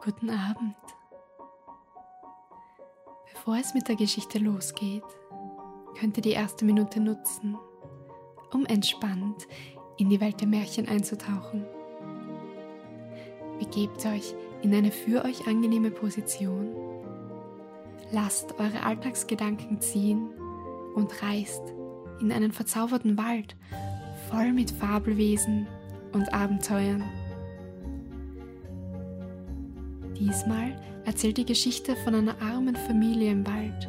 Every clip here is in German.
Guten Abend. Bevor es mit der Geschichte losgeht, könnt ihr die erste Minute nutzen, um entspannt in die Welt der Märchen einzutauchen. Begebt euch in eine für euch angenehme Position, lasst eure Alltagsgedanken ziehen und reist in einen verzauberten Wald voll mit Fabelwesen und Abenteuern. Diesmal erzählt die Geschichte von einer armen Familie im Wald.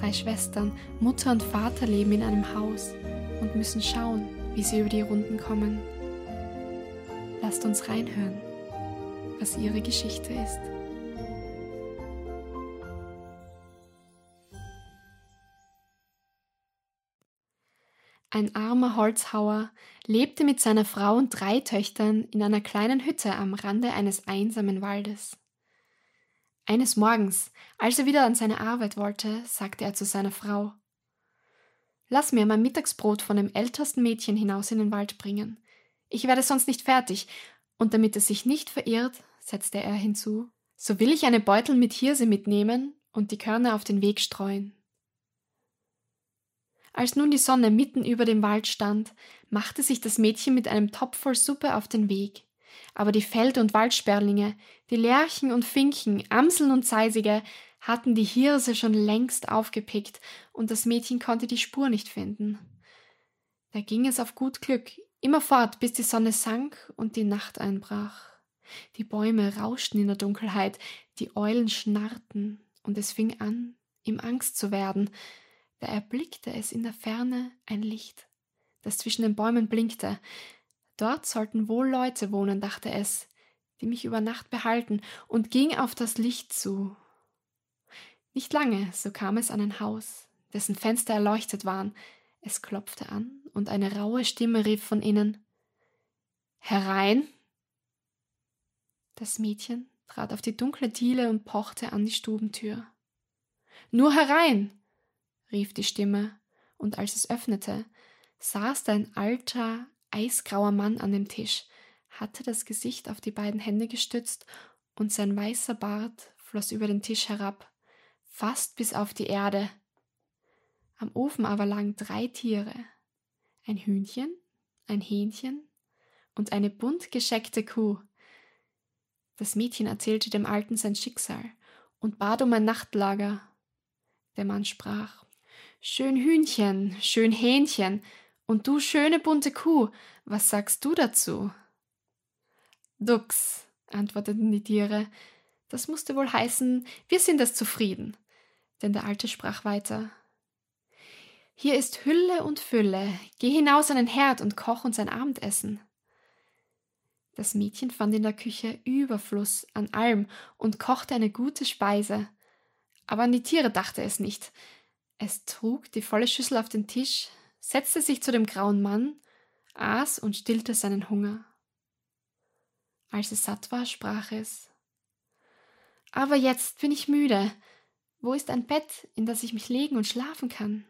Drei Schwestern, Mutter und Vater leben in einem Haus und müssen schauen, wie sie über die Runden kommen. Lasst uns reinhören, was ihre Geschichte ist. Ein armer Holzhauer lebte mit seiner Frau und drei Töchtern in einer kleinen Hütte am Rande eines einsamen Waldes. Eines Morgens, als er wieder an seine Arbeit wollte, sagte er zu seiner Frau Lass mir mein Mittagsbrot von dem ältesten Mädchen hinaus in den Wald bringen. Ich werde sonst nicht fertig, und damit es sich nicht verirrt, setzte er hinzu, so will ich eine Beutel mit Hirse mitnehmen und die Körner auf den Weg streuen. Als nun die Sonne mitten über dem Wald stand, machte sich das Mädchen mit einem Topf voll Suppe auf den Weg. Aber die Feld- und Waldsperlinge, die Lerchen und Finken, Amseln und Zeisige hatten die Hirse schon längst aufgepickt, und das Mädchen konnte die Spur nicht finden. Da ging es auf gut Glück immer fort, bis die Sonne sank und die Nacht einbrach. Die Bäume rauschten in der Dunkelheit, die Eulen schnarrten, und es fing an, ihm Angst zu werden, da erblickte es in der Ferne ein Licht, das zwischen den Bäumen blinkte. Dort sollten wohl Leute wohnen, dachte es, die mich über Nacht behalten, und ging auf das Licht zu. Nicht lange, so kam es an ein Haus, dessen Fenster erleuchtet waren. Es klopfte an, und eine raue Stimme rief von innen Herein. Das Mädchen trat auf die dunkle Diele und pochte an die Stubentür. Nur herein, rief die Stimme, und als es öffnete, saß da ein alter, eisgrauer Mann an dem Tisch, hatte das Gesicht auf die beiden Hände gestützt, und sein weißer Bart floss über den Tisch herab, fast bis auf die Erde. Am Ofen aber lagen drei Tiere, ein Hühnchen, ein Hähnchen und eine bunt gescheckte Kuh. Das Mädchen erzählte dem Alten sein Schicksal und bat um ein Nachtlager. Der Mann sprach Schön Hühnchen, schön Hähnchen, und du schöne bunte Kuh, was sagst du dazu? Dux, antworteten die Tiere, das musste wohl heißen, wir sind es zufrieden. Denn der Alte sprach weiter. Hier ist Hülle und Fülle, geh hinaus an den Herd und koch uns ein Abendessen. Das Mädchen fand in der Küche Überfluss an allem und kochte eine gute Speise. Aber an die Tiere dachte es nicht, es trug die volle Schüssel auf den Tisch, setzte sich zu dem grauen Mann, aß und stillte seinen Hunger. Als es satt war, sprach es Aber jetzt bin ich müde. Wo ist ein Bett, in das ich mich legen und schlafen kann?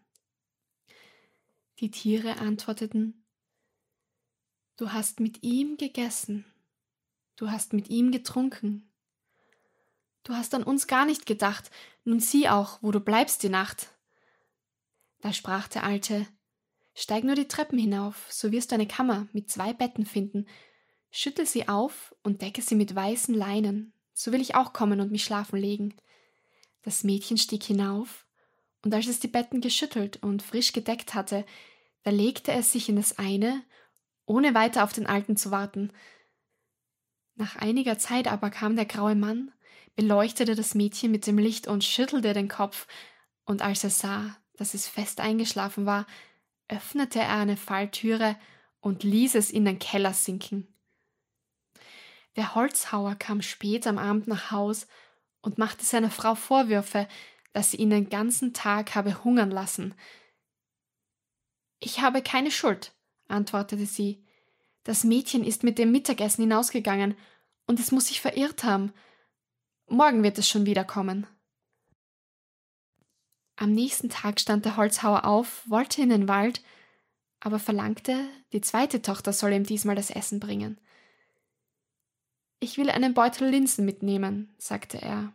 Die Tiere antworteten Du hast mit ihm gegessen, du hast mit ihm getrunken. Du hast an uns gar nicht gedacht, nun sieh auch, wo du bleibst die Nacht. Da sprach der Alte Steig nur die Treppen hinauf, so wirst du eine Kammer mit zwei Betten finden. Schüttel sie auf und decke sie mit weißen Leinen, so will ich auch kommen und mich schlafen legen. Das Mädchen stieg hinauf, und als es die Betten geschüttelt und frisch gedeckt hatte, da legte es sich in das eine, ohne weiter auf den Alten zu warten. Nach einiger Zeit aber kam der graue Mann, beleuchtete das Mädchen mit dem Licht und schüttelte den Kopf, und als er sah, dass es fest eingeschlafen war, öffnete er eine Falltüre und ließ es in den Keller sinken. Der Holzhauer kam spät am Abend nach Haus und machte seiner Frau Vorwürfe, dass sie ihn den ganzen Tag habe hungern lassen. Ich habe keine Schuld, antwortete sie. Das Mädchen ist mit dem Mittagessen hinausgegangen und es muss sich verirrt haben. Morgen wird es schon wiederkommen. Am nächsten Tag stand der Holzhauer auf, wollte in den Wald, aber verlangte, die zweite Tochter solle ihm diesmal das Essen bringen. Ich will einen Beutel Linsen mitnehmen, sagte er.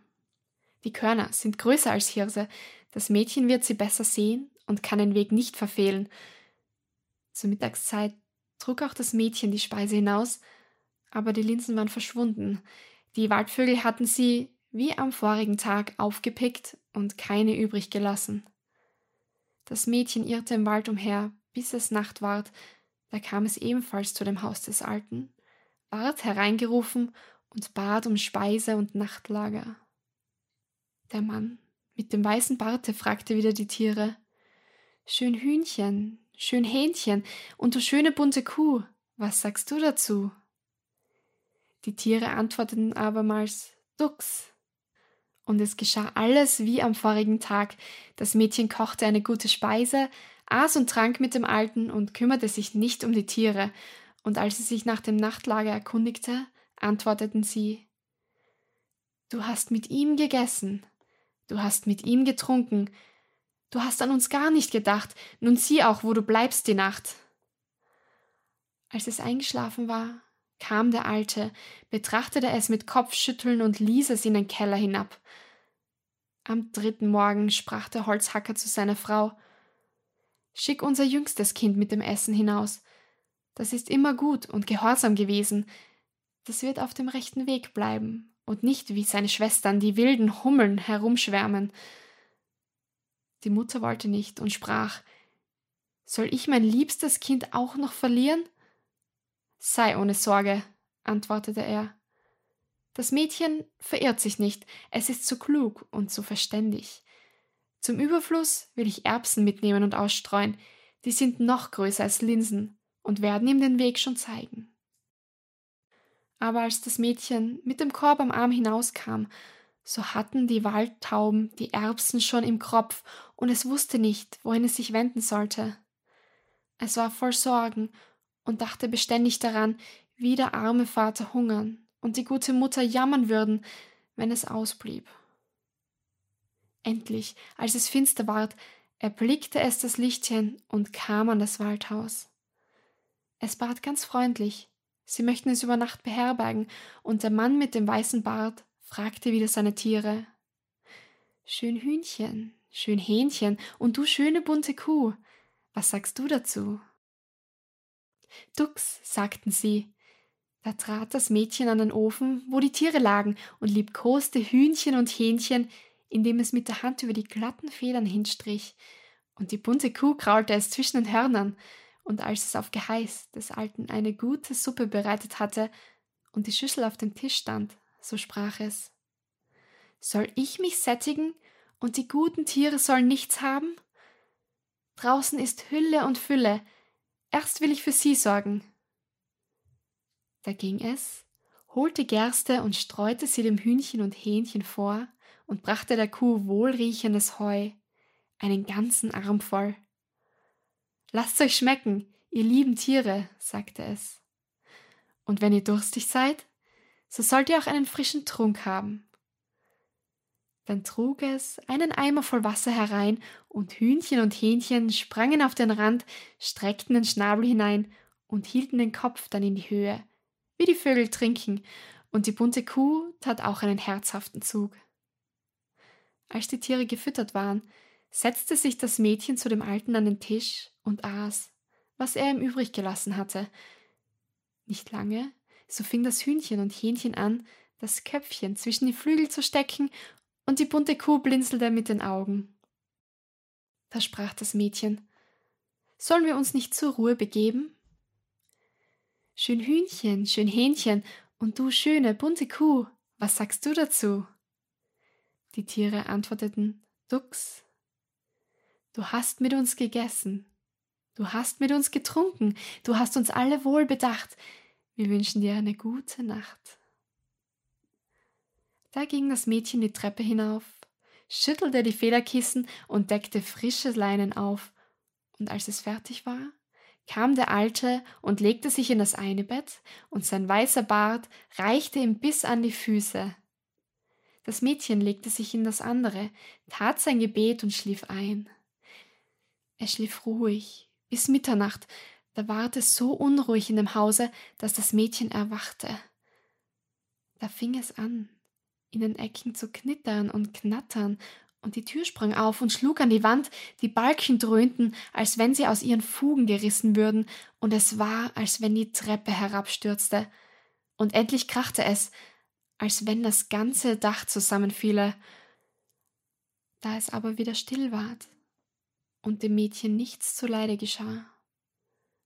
Die Körner sind größer als Hirse, das Mädchen wird sie besser sehen und kann den Weg nicht verfehlen. Zur Mittagszeit trug auch das Mädchen die Speise hinaus, aber die Linsen waren verschwunden. Die Waldvögel hatten sie, wie am vorigen Tag, aufgepickt und keine übrig gelassen. Das Mädchen irrte im Wald umher, bis es Nacht ward, da kam es ebenfalls zu dem Haus des Alten, ward hereingerufen und bat um Speise und Nachtlager. Der Mann mit dem weißen Barte fragte wieder die Tiere Schön Hühnchen, schön Hähnchen und du schöne bunte Kuh, was sagst du dazu? Die Tiere antworteten abermals Dux. Und es geschah alles wie am vorigen Tag. Das Mädchen kochte eine gute Speise, aß und trank mit dem Alten und kümmerte sich nicht um die Tiere, und als sie sich nach dem Nachtlager erkundigte, antworteten sie Du hast mit ihm gegessen, du hast mit ihm getrunken, du hast an uns gar nicht gedacht, nun sieh auch, wo du bleibst die Nacht. Als es eingeschlafen war, kam der Alte, betrachtete es mit Kopfschütteln und ließ es in den Keller hinab. Am dritten Morgen sprach der Holzhacker zu seiner Frau Schick unser jüngstes Kind mit dem Essen hinaus. Das ist immer gut und gehorsam gewesen. Das wird auf dem rechten Weg bleiben und nicht wie seine Schwestern, die wilden Hummeln herumschwärmen. Die Mutter wollte nicht und sprach Soll ich mein liebstes Kind auch noch verlieren? Sei ohne Sorge, antwortete er. Das Mädchen verirrt sich nicht, es ist so klug und so verständig. Zum Überfluss will ich Erbsen mitnehmen und ausstreuen, die sind noch größer als Linsen und werden ihm den Weg schon zeigen. Aber als das Mädchen mit dem Korb am Arm hinauskam, so hatten die Waldtauben die Erbsen schon im Kropf und es wusste nicht, wohin es sich wenden sollte. Es war voll Sorgen und dachte beständig daran, wie der arme Vater hungern und die gute Mutter jammern würden, wenn es ausblieb. Endlich, als es finster ward, erblickte es das Lichtchen und kam an das Waldhaus. Es bat ganz freundlich, sie möchten es über Nacht beherbergen, und der Mann mit dem weißen Bart fragte wieder seine Tiere. Schön Hühnchen, schön Hähnchen und du schöne bunte Kuh, was sagst du dazu? Dux, sagten sie. Da trat das Mädchen an den Ofen, wo die Tiere lagen, und liebkoste Hühnchen und Hähnchen, indem es mit der Hand über die glatten Federn hinstrich, und die bunte Kuh kraulte es zwischen den Hörnern, und als es auf Geheiß des Alten eine gute Suppe bereitet hatte und die Schüssel auf dem Tisch stand, so sprach es Soll ich mich sättigen, und die guten Tiere sollen nichts haben? Draußen ist Hülle und Fülle, erst will ich für sie sorgen. Da ging es, holte Gerste und streute sie dem Hühnchen und Hähnchen vor, und brachte der Kuh wohlriechendes Heu, einen ganzen Arm voll. Lasst euch schmecken, ihr lieben Tiere, sagte es. Und wenn ihr durstig seid, so sollt ihr auch einen frischen Trunk haben. Dann trug es einen Eimer voll Wasser herein, und Hühnchen und Hähnchen sprangen auf den Rand, streckten den Schnabel hinein und hielten den Kopf dann in die Höhe, wie die Vögel trinken, und die bunte Kuh tat auch einen herzhaften Zug. Als die Tiere gefüttert waren, setzte sich das Mädchen zu dem Alten an den Tisch und aß, was er ihm übrig gelassen hatte. Nicht lange, so fing das Hühnchen und Hähnchen an, das Köpfchen zwischen die Flügel zu stecken, und die bunte Kuh blinzelte mit den Augen. Da sprach das Mädchen Sollen wir uns nicht zur Ruhe begeben? Schön Hühnchen, schön Hähnchen, und du schöne, bunte Kuh, was sagst du dazu? Die Tiere antworteten Dux. Du hast mit uns gegessen, du hast mit uns getrunken, du hast uns alle wohl bedacht, wir wünschen dir eine gute Nacht. Da ging das Mädchen die Treppe hinauf, schüttelte die Federkissen und deckte frische Leinen auf, und als es fertig war, kam der Alte und legte sich in das eine Bett, und sein weißer Bart reichte ihm bis an die Füße. Das Mädchen legte sich in das andere, tat sein Gebet und schlief ein. Er schlief ruhig bis Mitternacht, da ward es so unruhig in dem Hause, dass das Mädchen erwachte. Da fing es an, in den Ecken zu knittern und knattern, und die Tür sprang auf und schlug an die Wand, die Balken dröhnten, als wenn sie aus ihren Fugen gerissen würden, und es war, als wenn die Treppe herabstürzte. Und endlich krachte es, als wenn das ganze Dach zusammenfiele. Da es aber wieder still ward und dem Mädchen nichts zuleide geschah,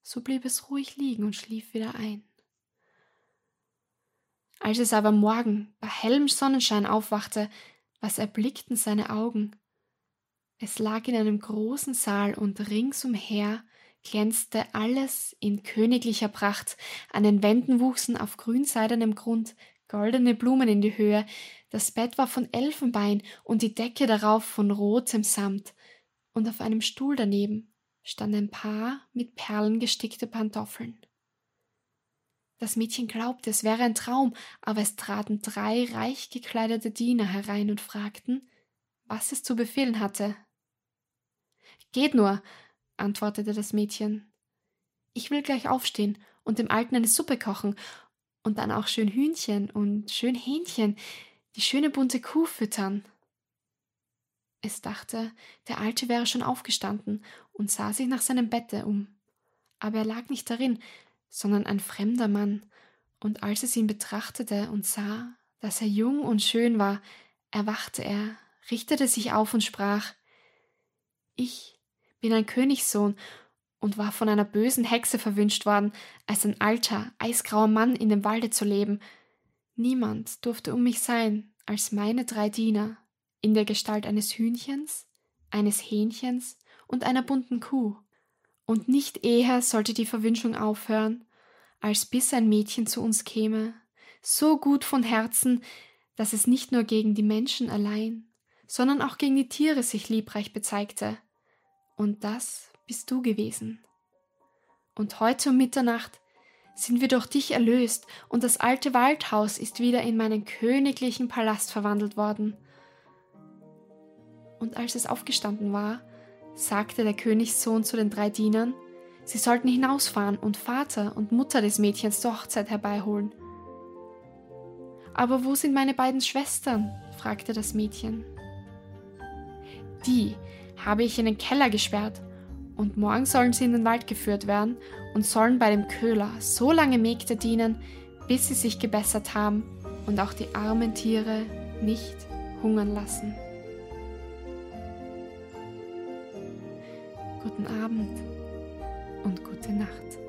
so blieb es ruhig liegen und schlief wieder ein. Als es aber morgen bei hellem Sonnenschein aufwachte, was erblickten seine Augen? Es lag in einem großen Saal und ringsumher glänzte alles in königlicher Pracht, an den Wänden wuchsen auf grünseidenem Grund goldene Blumen in die Höhe, das Bett war von Elfenbein und die Decke darauf von rotem Samt, und auf einem Stuhl daneben stand ein Paar mit Perlen gestickte Pantoffeln. Das Mädchen glaubte, es wäre ein Traum, aber es traten drei reich gekleidete Diener herein und fragten, was es zu befehlen hatte. Geht nur, antwortete das Mädchen. Ich will gleich aufstehen und dem Alten eine Suppe kochen und dann auch schön Hühnchen und schön Hähnchen, die schöne bunte Kuh füttern. Es dachte, der Alte wäre schon aufgestanden und sah sich nach seinem Bette um. Aber er lag nicht darin, sondern ein fremder Mann, und als es ihn betrachtete und sah, dass er jung und schön war, erwachte er, richtete sich auf und sprach Ich bin ein Königssohn und war von einer bösen Hexe verwünscht worden, als ein alter, eisgrauer Mann in dem Walde zu leben. Niemand durfte um mich sein als meine drei Diener, in der Gestalt eines Hühnchens, eines Hähnchens und einer bunten Kuh. Und nicht eher sollte die Verwünschung aufhören, als bis ein Mädchen zu uns käme, so gut von Herzen, dass es nicht nur gegen die Menschen allein, sondern auch gegen die Tiere sich liebreich bezeigte. Und das bist du gewesen. Und heute um Mitternacht sind wir durch dich erlöst, und das alte Waldhaus ist wieder in meinen königlichen Palast verwandelt worden. Und als es aufgestanden war, sagte der Königssohn zu den drei Dienern, sie sollten hinausfahren und Vater und Mutter des Mädchens zur Hochzeit herbeiholen. Aber wo sind meine beiden Schwestern? fragte das Mädchen. Die habe ich in den Keller gesperrt und morgen sollen sie in den Wald geführt werden und sollen bei dem Köhler so lange Mägde dienen, bis sie sich gebessert haben und auch die armen Tiere nicht hungern lassen. Guten Abend und gute Nacht.